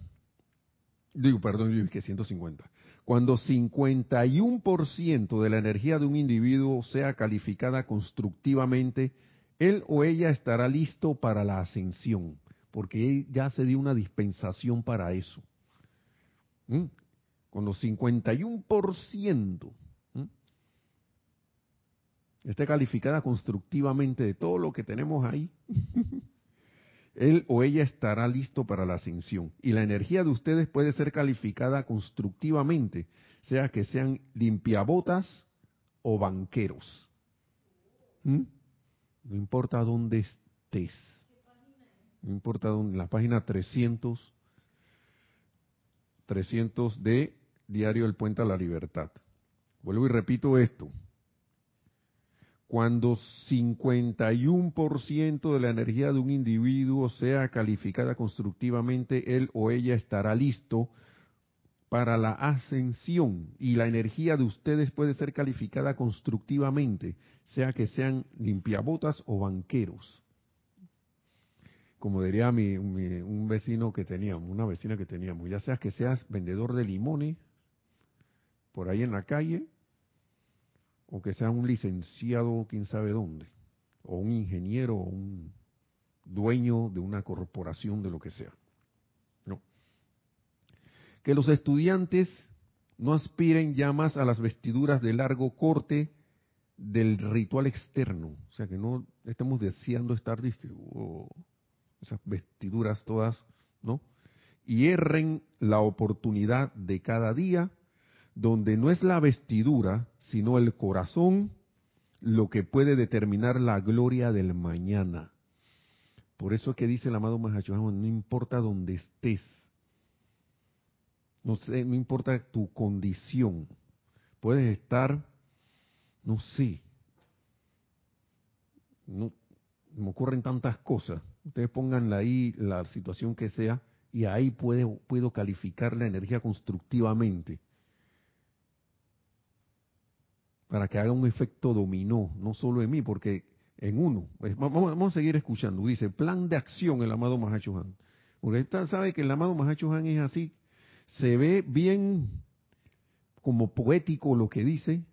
digo, perdón, digo que 150, cuando 51% de la energía de un individuo sea calificada constructivamente, él o ella estará listo para la ascensión, porque ya se dio una dispensación para eso. ¿Mm? Cuando 51% esté calificada constructivamente de todo lo que tenemos ahí, él o ella estará listo para la ascensión. Y la energía de ustedes puede ser calificada constructivamente, sea que sean limpiabotas o banqueros. ¿Mm? No importa dónde estés. No importa dónde, la página 300, 300 de Diario El Puente a la Libertad. Vuelvo y repito esto cuando 51% de la energía de un individuo sea calificada constructivamente, él o ella estará listo para la ascensión y la energía de ustedes puede ser calificada constructivamente, sea que sean limpiabotas o banqueros. Como diría mi, un vecino que teníamos, una vecina que teníamos, ya sea que seas vendedor de limones por ahí en la calle, o que sea un licenciado, quién sabe dónde, o un ingeniero, o un dueño de una corporación, de lo que sea. Que los estudiantes no aspiren ya más a las vestiduras de largo corte del ritual externo, o sea que no estemos deseando estar oh, esas vestiduras todas, ¿no? Y erren la oportunidad de cada día donde no es la vestidura, sino el corazón lo que puede determinar la gloria del mañana. Por eso es que dice el amado Mahachohan, no importa dónde estés, no, sé, no importa tu condición, puedes estar, no sé, no, me ocurren tantas cosas, ustedes pónganla ahí la situación que sea y ahí puedo, puedo calificar la energía constructivamente para que haga un efecto dominó, no solo en mí, porque en uno. Pues, vamos, a seguir escuchando. Dice, plan de acción el amado Mahachohan. Porque usted sabe que el amado Mahachohan es así, se ve bien como poético lo que dice,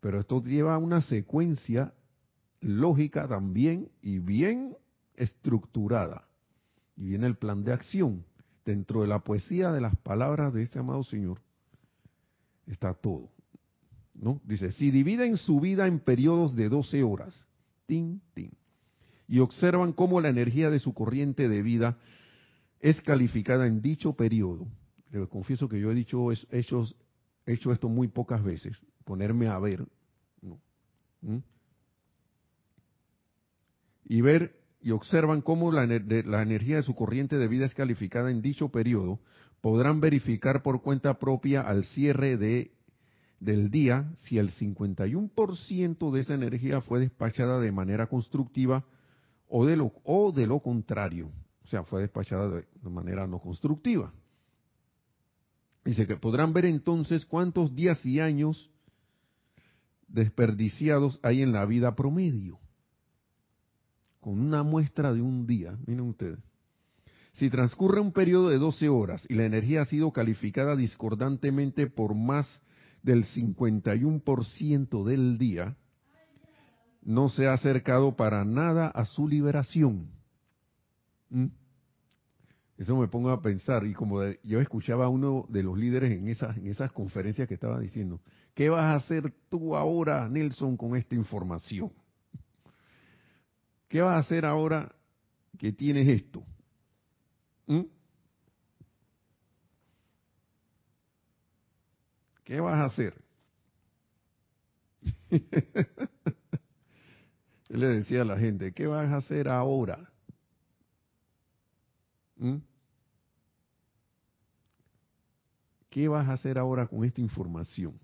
pero esto lleva una secuencia lógica también y bien estructurada. Y viene el plan de acción. Dentro de la poesía de las palabras de este amado Señor está todo. Dice, si dividen su vida en periodos de 12 horas, tin, tin, y observan cómo la energía de su corriente de vida es calificada en dicho periodo, les confieso que yo he dicho hecho, hecho esto muy pocas veces, ponerme a ver, ¿Mm? y ver y observan cómo la, la energía de su corriente de vida es calificada en dicho periodo, podrán verificar por cuenta propia al cierre de del día si el 51% de esa energía fue despachada de manera constructiva o de lo, o de lo contrario, o sea, fue despachada de, manera no constructiva. Dice que podrán ver entonces cuántos días y años desperdiciados hay en la vida promedio. Con una muestra de un día, miren ustedes. Si transcurre un periodo de 12 horas y la energía ha sido calificada discordantemente por más del 51% del día no se ha acercado para nada a su liberación. ¿Mm? Eso me pongo a pensar, y como yo escuchaba a uno de los líderes en esas, en esas conferencias que estaba diciendo, ¿qué vas a hacer tú ahora, Nelson, con esta información? ¿Qué vas a hacer ahora que tienes esto? ¿Mm? ¿Qué vas a hacer? Él le decía a la gente, ¿qué vas a hacer ahora? ¿Mm? ¿Qué vas a hacer ahora con esta información?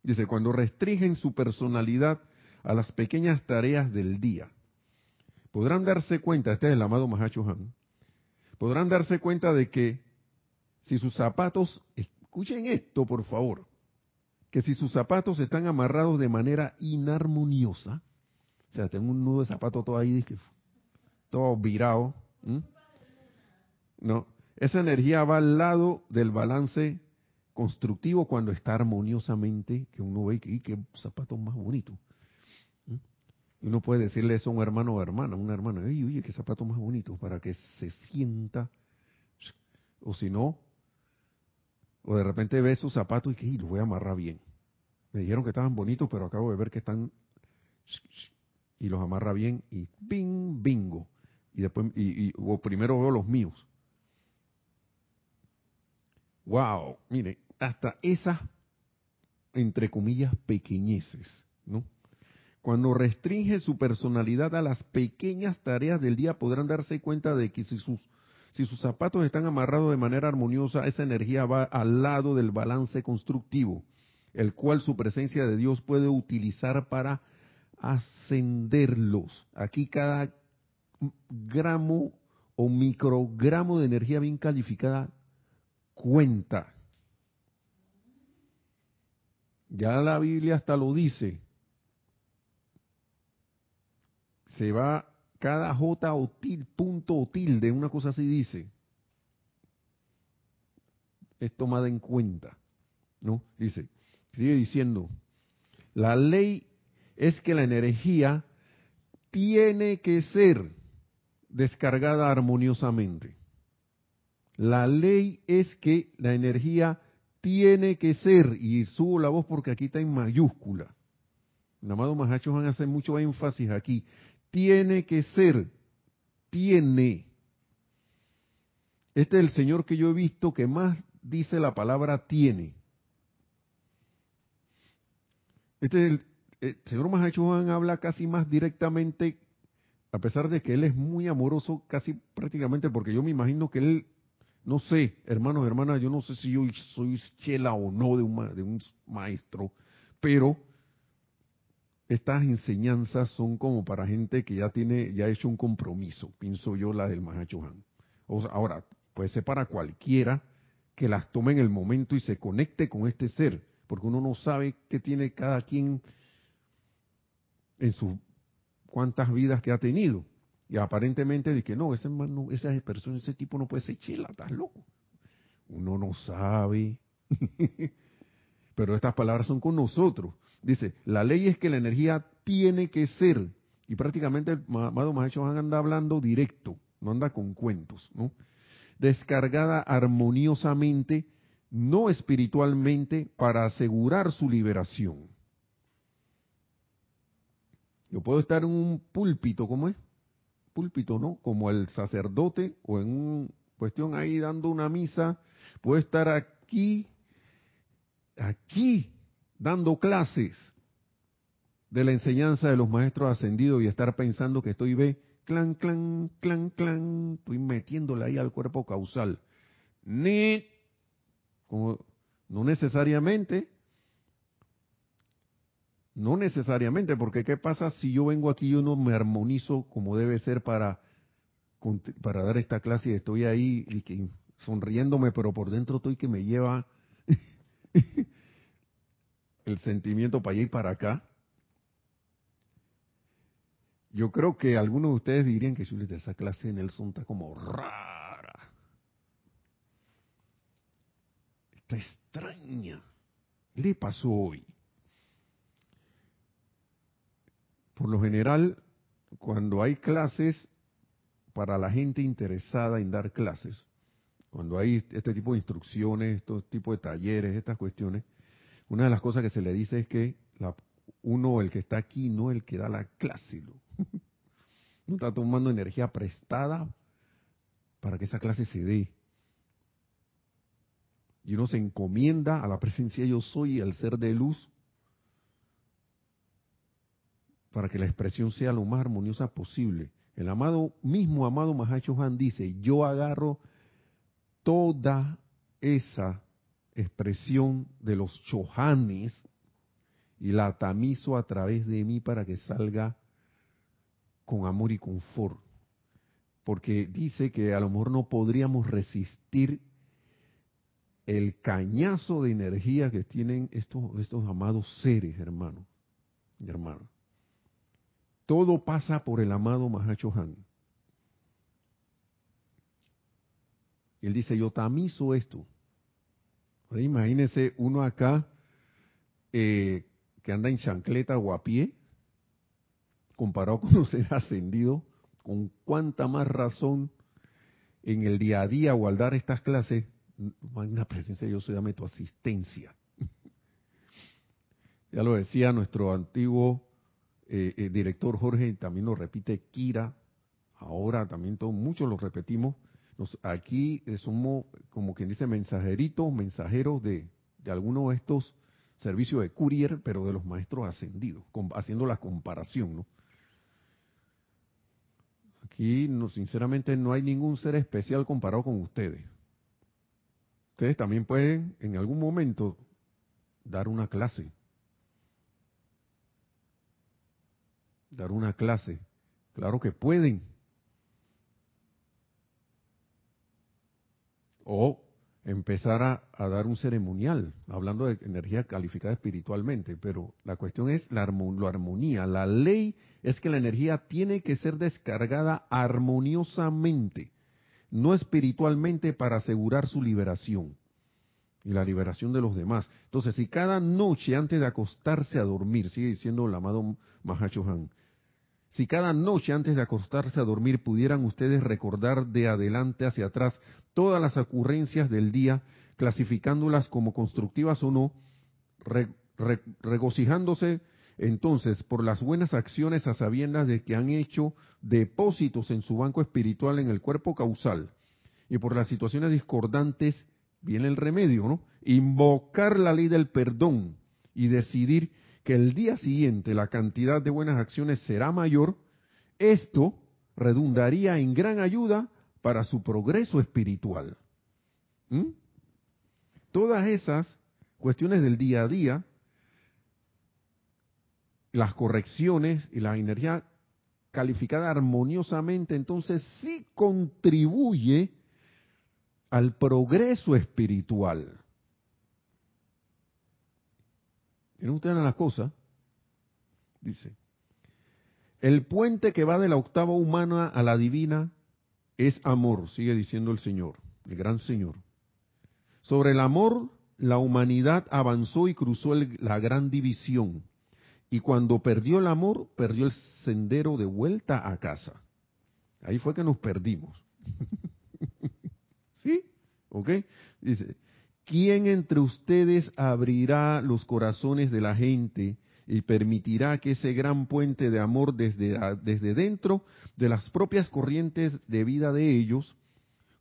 Dice, cuando restringen su personalidad a las pequeñas tareas del día, podrán darse cuenta, este es el amado Mahacho Han, podrán darse cuenta de que si sus zapatos Escuchen esto, por favor. Que si sus zapatos están amarrados de manera inarmoniosa, o sea, tengo un nudo de zapato todo ahí, todo virado. No, esa energía va al lado del balance constructivo cuando está armoniosamente, que uno ve que qué zapatos más bonitos. ¿Mm? Y uno puede decirle eso a un hermano o hermana, una hermana, oye, oye, qué zapatos más bonitos, para que se sienta, o si no, o de repente ve sus zapatos y que los voy a amarrar bien. Me dijeron que estaban bonitos, pero acabo de ver que están y los amarra bien y bing, bingo. Y después, y, o primero veo los míos. Wow, mire, hasta esas, entre comillas, pequeñeces, ¿no? Cuando restringe su personalidad a las pequeñas tareas del día, podrán darse cuenta de que si sus, si sus zapatos están amarrados de manera armoniosa, esa energía va al lado del balance constructivo, el cual su presencia de Dios puede utilizar para ascenderlos. Aquí cada gramo o microgramo de energía bien calificada cuenta. Ya la Biblia hasta lo dice. Se va cada J o punto o tilde, una cosa así dice. Es tomada en cuenta. ¿No? Dice, sigue diciendo, la ley es que la energía tiene que ser descargada armoniosamente. La ley es que la energía tiene que ser, y subo la voz porque aquí está en mayúscula. El amado Mahacho van a hacer mucho énfasis aquí. Tiene que ser, tiene. Este es el Señor que yo he visto que más dice la palabra tiene. Este es el, el señor Mahachohan habla casi más directamente, a pesar de que él es muy amoroso, casi prácticamente, porque yo me imagino que él, no sé, hermanos, hermanas, yo no sé si yo soy chela o no de un, de un maestro, pero estas enseñanzas son como para gente que ya tiene, ya ha hecho un compromiso, pienso yo, la del Mahachohan. O ahora, puede ser para cualquiera que las tome en el momento y se conecte con este ser, porque uno no sabe qué tiene cada quien en sus cuántas vidas que ha tenido. Y aparentemente que no, ese hermano, esa persona, ese tipo no puede ser chela, estás loco. Uno no sabe. Pero estas palabras son con nosotros. Dice, la ley es que la energía tiene que ser, y prácticamente el amado Maestro anda hablando directo, no anda con cuentos, ¿no? Descargada armoniosamente, no espiritualmente, para asegurar su liberación. Yo puedo estar en un púlpito, ¿cómo es? Púlpito, ¿no? Como el sacerdote o en una cuestión ahí dando una misa. Puedo estar aquí, aquí, dando clases de la enseñanza de los maestros ascendidos y estar pensando que estoy, ve, clan, clan, clan, clan, estoy metiéndole ahí al cuerpo causal. Ni, como, no necesariamente, no necesariamente, porque ¿qué pasa si yo vengo aquí y yo no me armonizo como debe ser para, para dar esta clase y estoy ahí y que, sonriéndome, pero por dentro estoy que me lleva el sentimiento para allá y para acá? Yo creo que algunos de ustedes dirían que esa clase en Nelson está como rara. Está extraña. ¿Qué le pasó hoy? Por lo general, cuando hay clases para la gente interesada en dar clases, cuando hay este tipo de instrucciones, estos tipos de talleres, estas cuestiones, una de las cosas que se le dice es que uno, el que está aquí, no el que da la clase, no está tomando energía prestada para que esa clase se dé. Y uno se encomienda a la presencia yo soy y al ser de luz para que la expresión sea lo más armoniosa posible. El amado, mismo amado Mahacho Han dice, yo agarro toda esa expresión de los chohanes y la tamizo a través de mí para que salga con amor y confort. Porque dice que a lo mejor no podríamos resistir el cañazo de energía que tienen estos, estos amados seres, hermanos y hermanos. Todo pasa por el amado Mahacho Han. Él dice, yo tamizo esto. imagínese uno acá eh, que anda en chancleta o a pie, comparado con los seres ascendidos, con cuánta más razón en el día a día o al dar estas clases, magna presencia yo soy, dame tu asistencia. ya lo decía nuestro antiguo eh, eh, director Jorge, también lo repite Kira, ahora también todos, muchos lo repetimos, aquí somos como quien dice mensajeritos, mensajeros de, de algunos de estos servicios de courier, pero de los maestros ascendidos, haciendo la comparación, ¿no? Aquí, no, sinceramente, no hay ningún ser especial comparado con ustedes. Ustedes también pueden, en algún momento, dar una clase. Dar una clase. Claro que pueden. O empezar a, dar un ceremonial, hablando de energía calificada espiritualmente, pero la cuestión es la, la armonía. La ley es que la energía tiene que ser descargada armoniosamente, no espiritualmente para asegurar su liberación y la liberación de los demás. Entonces, si cada noche antes de acostarse a dormir, sigue diciendo el amado Mahachohan, si cada noche antes de acostarse a dormir pudieran ustedes recordar de adelante hacia atrás todas las ocurrencias del día, clasificándolas como constructivas o no, regocijándose entonces por las buenas acciones a sabiendas de que han hecho depósitos en su banco espiritual en el cuerpo causal y por las situaciones discordantes, viene el remedio, ¿no? Invocar la ley del perdón y decidir que el día siguiente la cantidad de buenas acciones será mayor, esto redundaría en gran ayuda para su progreso espiritual. ¿Mm? Todas esas cuestiones del día a día, las correcciones y la energía calificada armoniosamente, entonces sí contribuye al progreso espiritual. ¿Tienen ustedes la cosa? Dice, el puente que va de la octava humana a la divina es amor, sigue diciendo el Señor, el gran Señor. Sobre el amor, la humanidad avanzó y cruzó la gran división. Y cuando perdió el amor, perdió el sendero de vuelta a casa. Ahí fue que nos perdimos. ¿Ok? Dice, ¿quién entre ustedes abrirá los corazones de la gente y permitirá que ese gran puente de amor desde, desde dentro de las propias corrientes de vida de ellos,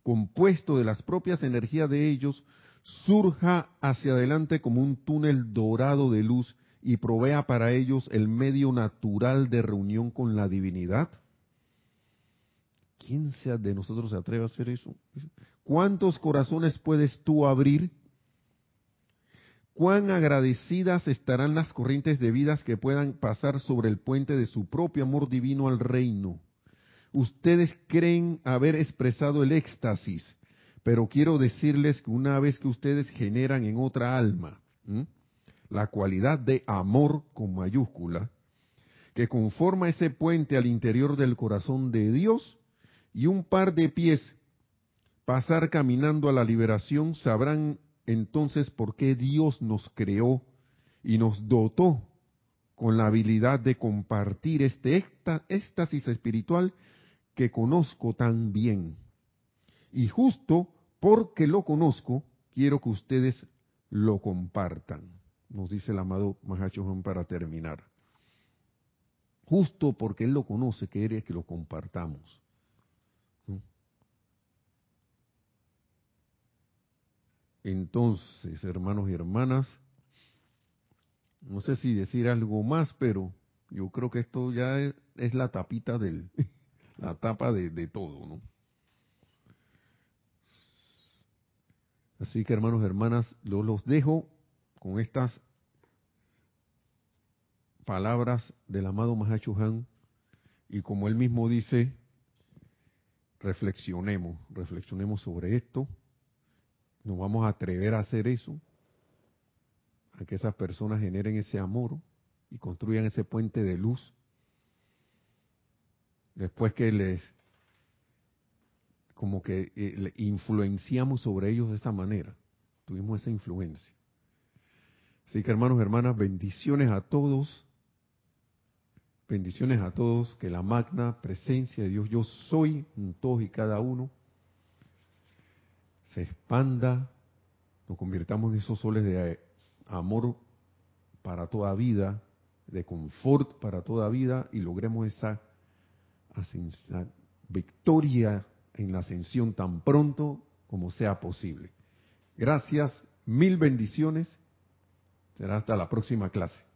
compuesto de las propias energías de ellos, surja hacia adelante como un túnel dorado de luz y provea para ellos el medio natural de reunión con la divinidad? ¿Quién sea de nosotros se atreve a hacer eso? ¿Cuántos corazones puedes tú abrir cuán agradecidas estarán las corrientes de vidas que puedan pasar sobre el puente de su propio amor divino al reino. Ustedes creen haber expresado el éxtasis, pero quiero decirles que una vez que ustedes generan en otra alma la cualidad de amor con mayúscula, que conforma ese puente al interior del corazón de Dios, y un par de pies pasar caminando a la liberación, sabrán entonces por qué Dios nos creó y nos dotó con la habilidad de compartir este éxtasis espiritual que conozco tan bien. Y justo porque lo conozco, quiero que ustedes lo compartan, nos dice el amado Mahacho para terminar. Justo porque Él lo conoce, quiere que lo compartamos. Entonces, hermanos y hermanas, no sé si decir algo más, pero yo creo que esto ya es, la tapita del, la tapa de, todo, ¿no? Así que hermanos y hermanas, yo los dejo con estas palabras del amado Mahacho Han y como él mismo dice, reflexionemos, reflexionemos sobre esto nos vamos a atrever a hacer eso, a que esas personas generen ese amor y construyan ese puente de luz. Después que les como que eh, influenciamos sobre ellos de esa manera. Tuvimos esa influencia. Así que hermanos hermanas, bendiciones a todos. Bendiciones a todos. Que la magna presencia de Dios, yo soy en todos y cada uno, se expanda, nos convirtamos en esos soles de amor para toda vida, de confort para toda vida y logremos esa, esa victoria en la ascensión tan pronto como sea posible. Gracias, mil bendiciones. Será hasta la próxima clase.